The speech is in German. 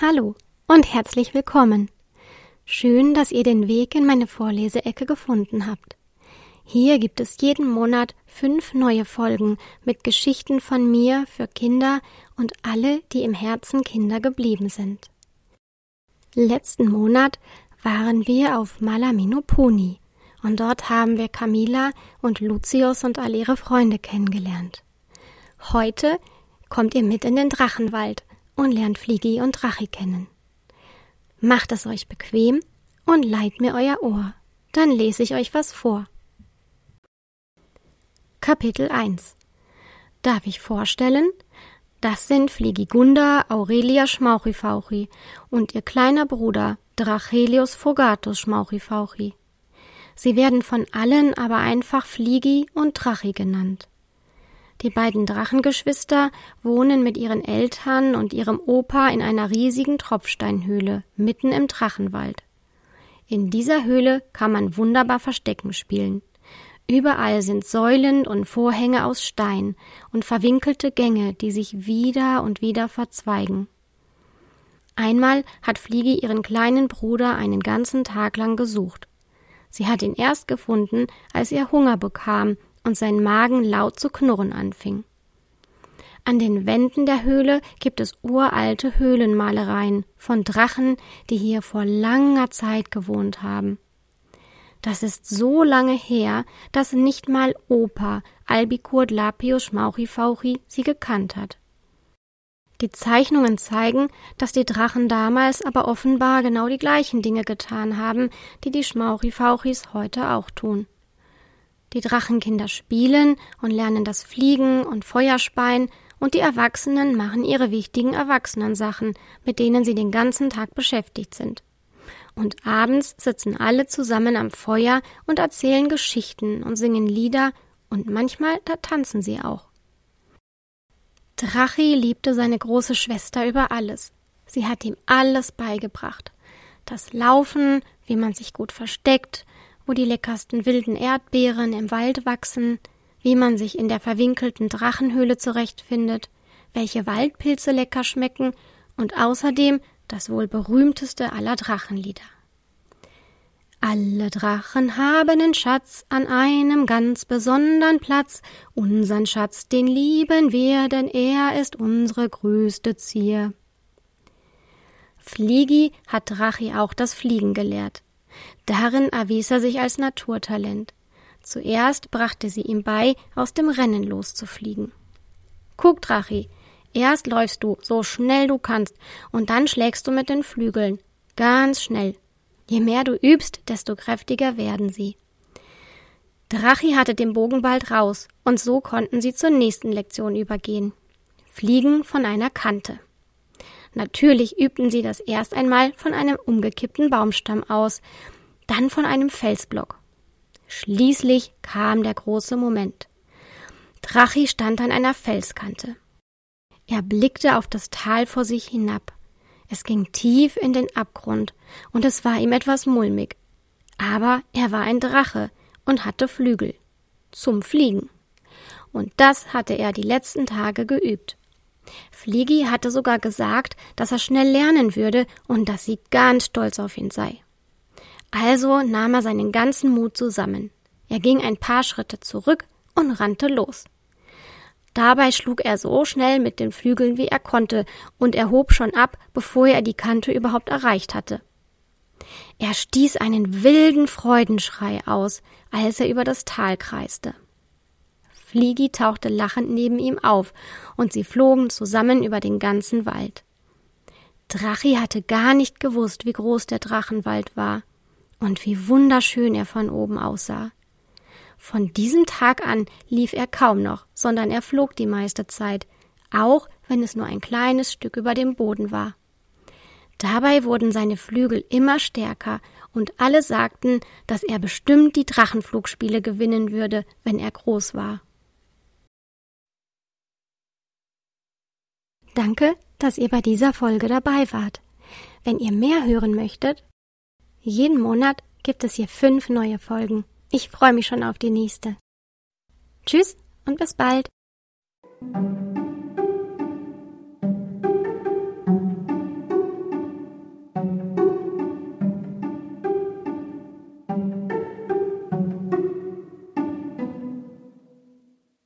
Hallo und herzlich willkommen. Schön, dass ihr den Weg in meine Vorleseecke gefunden habt. Hier gibt es jeden Monat fünf neue Folgen mit Geschichten von mir für Kinder und alle, die im Herzen Kinder geblieben sind. Letzten Monat waren wir auf Malaminopuni und dort haben wir Camila und Lucius und all ihre Freunde kennengelernt. Heute kommt ihr mit in den Drachenwald und lernt Fliegi und Drachi kennen. Macht es euch bequem und leiht mir euer Ohr, dann lese ich euch was vor. Kapitel 1 Darf ich vorstellen? Das sind Fligigunda Aurelia Schmauchifauchi und ihr kleiner Bruder Drachelius Fogatus Schmauchifauchi. Sie werden von allen aber einfach Fligi und Drachi genannt. Die beiden Drachengeschwister wohnen mit ihren Eltern und ihrem Opa in einer riesigen Tropfsteinhöhle mitten im Drachenwald. In dieser Höhle kann man wunderbar Verstecken spielen. Überall sind Säulen und Vorhänge aus Stein und verwinkelte Gänge, die sich wieder und wieder verzweigen. Einmal hat Fliege ihren kleinen Bruder einen ganzen Tag lang gesucht. Sie hat ihn erst gefunden, als er Hunger bekam und sein Magen laut zu knurren anfing. An den Wänden der Höhle gibt es uralte Höhlenmalereien von Drachen, die hier vor langer Zeit gewohnt haben. Das ist so lange her, dass nicht mal Opa Albicurt Lapius Schmauchifauchi sie gekannt hat. Die Zeichnungen zeigen, dass die Drachen damals aber offenbar genau die gleichen Dinge getan haben, die die Schmauchifauchis heute auch tun. Die Drachenkinder spielen und lernen das Fliegen und Feuerspeien und die Erwachsenen machen ihre wichtigen Erwachsenensachen, mit denen sie den ganzen Tag beschäftigt sind. Und abends sitzen alle zusammen am Feuer und erzählen Geschichten und singen Lieder und manchmal da tanzen sie auch. Drachi liebte seine große Schwester über alles. Sie hat ihm alles beigebracht. Das Laufen, wie man sich gut versteckt, wo die leckersten wilden Erdbeeren im Wald wachsen, wie man sich in der verwinkelten Drachenhöhle zurechtfindet, welche Waldpilze lecker schmecken und außerdem das wohl berühmteste aller Drachenlieder. Alle Drachen haben einen Schatz an einem ganz besonderen Platz. Unsern Schatz, den lieben wir, denn er ist unsere größte Zier. Fliegi hat Drachi auch das Fliegen gelehrt. Darin erwies er sich als Naturtalent. Zuerst brachte sie ihm bei, aus dem Rennen loszufliegen. Guck, Drachi, erst läufst du so schnell du kannst, und dann schlägst du mit den Flügeln. Ganz schnell. Je mehr du übst, desto kräftiger werden sie. Drachi hatte den Bogen bald raus, und so konnten sie zur nächsten Lektion übergehen. Fliegen von einer Kante. Natürlich übten sie das erst einmal von einem umgekippten Baumstamm aus, dann von einem Felsblock. Schließlich kam der große Moment. Drachi stand an einer Felskante. Er blickte auf das Tal vor sich hinab. Es ging tief in den Abgrund, und es war ihm etwas mulmig. Aber er war ein Drache und hatte Flügel. Zum Fliegen. Und das hatte er die letzten Tage geübt. Fliegi hatte sogar gesagt, dass er schnell lernen würde und dass sie ganz stolz auf ihn sei. Also nahm er seinen ganzen Mut zusammen. Er ging ein paar Schritte zurück und rannte los. Dabei schlug er so schnell mit den Flügeln, wie er konnte, und er hob schon ab, bevor er die Kante überhaupt erreicht hatte. Er stieß einen wilden Freudenschrei aus, als er über das Tal kreiste. Fliegi tauchte lachend neben ihm auf, und sie flogen zusammen über den ganzen Wald. Drachi hatte gar nicht gewusst, wie groß der Drachenwald war und wie wunderschön er von oben aussah. Von diesem Tag an lief er kaum noch, sondern er flog die meiste Zeit, auch wenn es nur ein kleines Stück über dem Boden war. Dabei wurden seine Flügel immer stärker, und alle sagten, dass er bestimmt die Drachenflugspiele gewinnen würde, wenn er groß war. Danke, dass ihr bei dieser Folge dabei wart. Wenn ihr mehr hören möchtet, jeden Monat gibt es hier fünf neue Folgen. Ich freue mich schon auf die nächste. Tschüss und bis bald.